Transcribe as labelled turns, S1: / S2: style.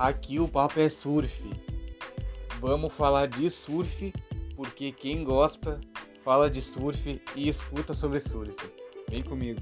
S1: Aqui o papo é surf. Vamos falar de surf, porque quem gosta fala de surf e escuta sobre surf. Vem comigo.